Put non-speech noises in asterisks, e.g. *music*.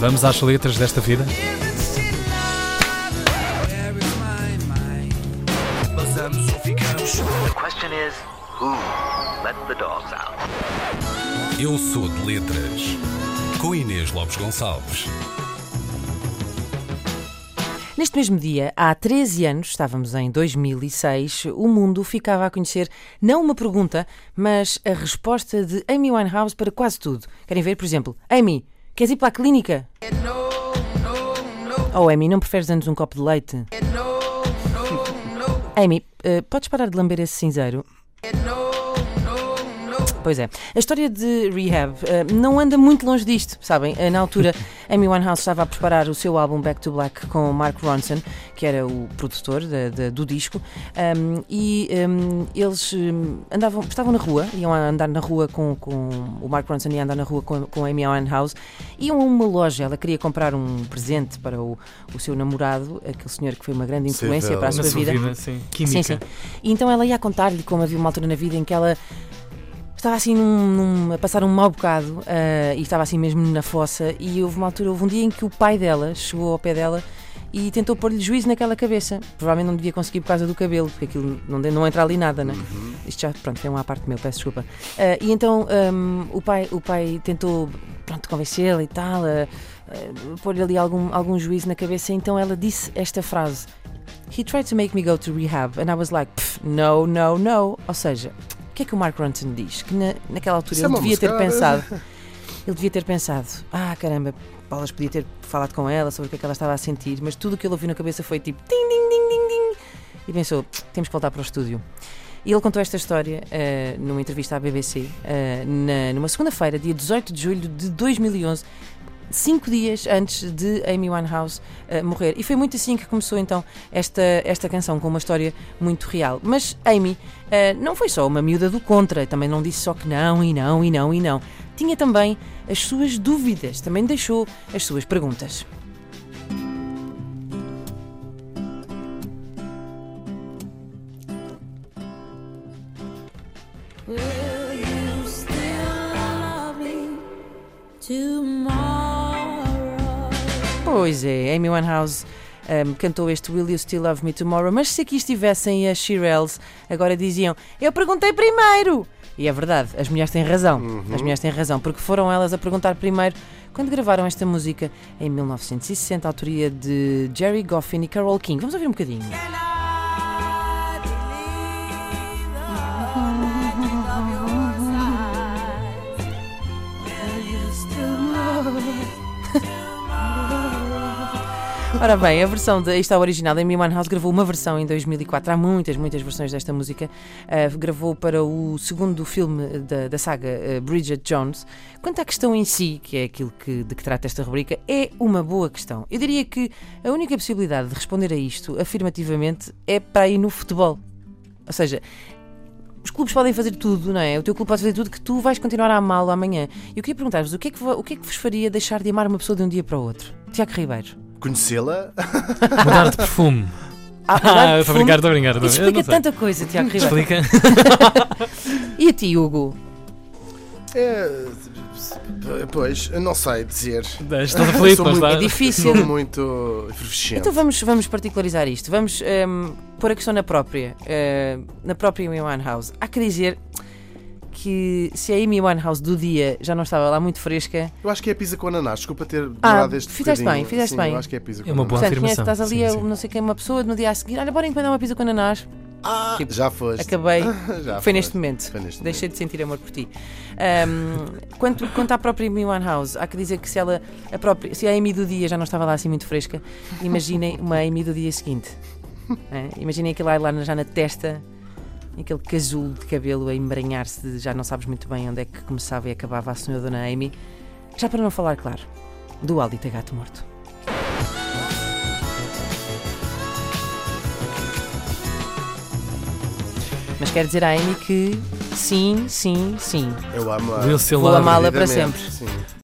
Vamos às letras desta vida? The question is, who let the dogs out? Eu sou de letras. Com Inês Lopes Gonçalves. Neste mesmo dia, há 13 anos, estávamos em 2006, o mundo ficava a conhecer não uma pergunta, mas a resposta de Amy Winehouse para quase tudo. Querem ver, por exemplo, Amy, queres ir para a clínica? Oh, Amy, não preferes antes um copo de leite? Amy, eh, podes parar de lamber esse cinzeiro? Pois é. A história de Rehab eh, não anda muito longe disto, sabem? Eh, na altura, *laughs* Amy Winehouse estava a preparar o seu álbum Back to Black com Mark Ronson, que era o produtor da- da- do disco, um, e um, eles um, andavam, estavam na rua, iam andar na rua com, com o Mark Ronson ia andar na rua com, com a Amy Winehouse, iam a uma loja, ela queria comprar um presente para o, o seu namorado, aquele senhor que foi uma grande influência para a sua vida. vida, sim. Química. Sim, sim. E então ela ia contar-lhe como havia uma altura na vida em que ela estava assim num- num- a passar um mau bocado ah, e estava assim mesmo na fossa. E houve uma altura, houve um dia em que o pai dela chegou ao pé dela e tentou pôr-lhe juízo naquela cabeça. Provavelmente não devia conseguir por causa do cabelo, porque aquilo não, não entra ali nada, né? Isto já, pronto, foi uma parte meu, peço desculpa. Ah, e então ahm, o, pai, o pai tentou, pronto, convencê-la e tal, a- a pôr-lhe ali algum, algum juízo na cabeça. Então ela disse esta frase. He tried to make me go to rehab, and I was like, "Pff, no, no, no. Ou seja, que é que o Mark Ronson diz? Que na, naquela altura Isso é ele uma devia ter pensado. Ele devia ter pensado, ah caramba, Paulas podia ter falado com ela sobre o que é que ela estava a sentir, mas tudo o que ele ouviu na cabeça foi tipo ding, ding, ding, ding, ding. E pensou, temos que voltar para o estúdio. E ele contou esta história eh, numa entrevista à BBC, eh, na- numa segunda-feira, dia 18 de julho de 2011, cinco dias antes de Amy Winehouse eh, morrer. E foi muito assim que começou então esta, esta canção, com uma história muito real. Mas Amy eh, não foi só uma miúda do contra, também não disse só que não, e não, e não, e não. Tinha também as suas dúvidas, também deixou as suas perguntas. Will you still love me? Pois é, Amy Winehouse ehm, cantou este Will You Still Love Me Tomorrow, mas se aqui estivessem as Shirelles, agora diziam Eu perguntei primeiro! E é verdade, as mulheres têm razão. As mulheres têm razão, porque foram elas a perguntar primeiro quando gravaram esta música em 1960, a autoria de Jerry Goffin e Carole King. Vamos ouvir um bocadinho. Ora bem, a versão de, isto é original, Amy Winehouse gravou uma versão em 2004. Há muitas, muitas versões desta música. Ah, gravou para o segundo filme da, da saga ah, Bridget Jones. Quanto à questão em si, que é aquilo que, de que trata esta rubrica, é uma boa questão. Eu diria que a única possibilidade de responder a isto afirmativamente é para ir no futebol. Ou seja, os clubes podem fazer tudo, não é? O teu clube pode fazer tudo que tu vais continuar a amá-lo amanhã. E eu queria perguntar-vos o que, é que, o que é que vos faria deixar de amar uma pessoa de um dia para o outro? Tiago Ribeiro. Conhecê-la? *laughs* Mudar de perfume. Ah, eu estou a brincar, estou a brincar. a. Eu explica tanta coisa, Tiago Ribeiro. Explica. *laughs* E a ti, Hugo? É, pois, não sei dizer. Estás aflito, muito- está? É difícil. Sou muito efervescente. Então vamos, vamos particularizar isto. Vamos ehm, pôr a questão na própria. eh, na própria Amy Winehouse. Há que dizer que se a Amy Winehouse do dia já não estava lá muito fresca, Eu acho que é pizza com ananás. Desculpa ter Ah, demorado este fizeste bocadinho. bem, fizeste Sim, bem. Eu acho que é pizza com É uma boa ananás. portanto, conhece, afirmação. estás ali Sim, a não sei quem, uma pessoa, no dia a seguir, olha, bora encomendar uma pizza com ananás. Ah, Tipo, já foste. Acabei. *laughs* Já Foi foste. neste momento. Foi neste Deixei de sentir amor por ti. Ahm, quanto, quanto à própria Amy Winehouse, há que dizer que se ela, a própria, se a Amy do dia já não estava lá assim muito fresca, imaginem uma Amy do dia seguinte. É? Imaginem aquele eyeliner já na testa, aquele casulo de cabelo a embranhar-se, de já não sabes muito bem onde é que começava e acabava a senhora Dona Amy. Já para não falar, claro, do Aldita Gato Morto. Mas quero dizer à Amy que sim, sim, sim. Eu amo a... Vou amá-la para sempre. Sim.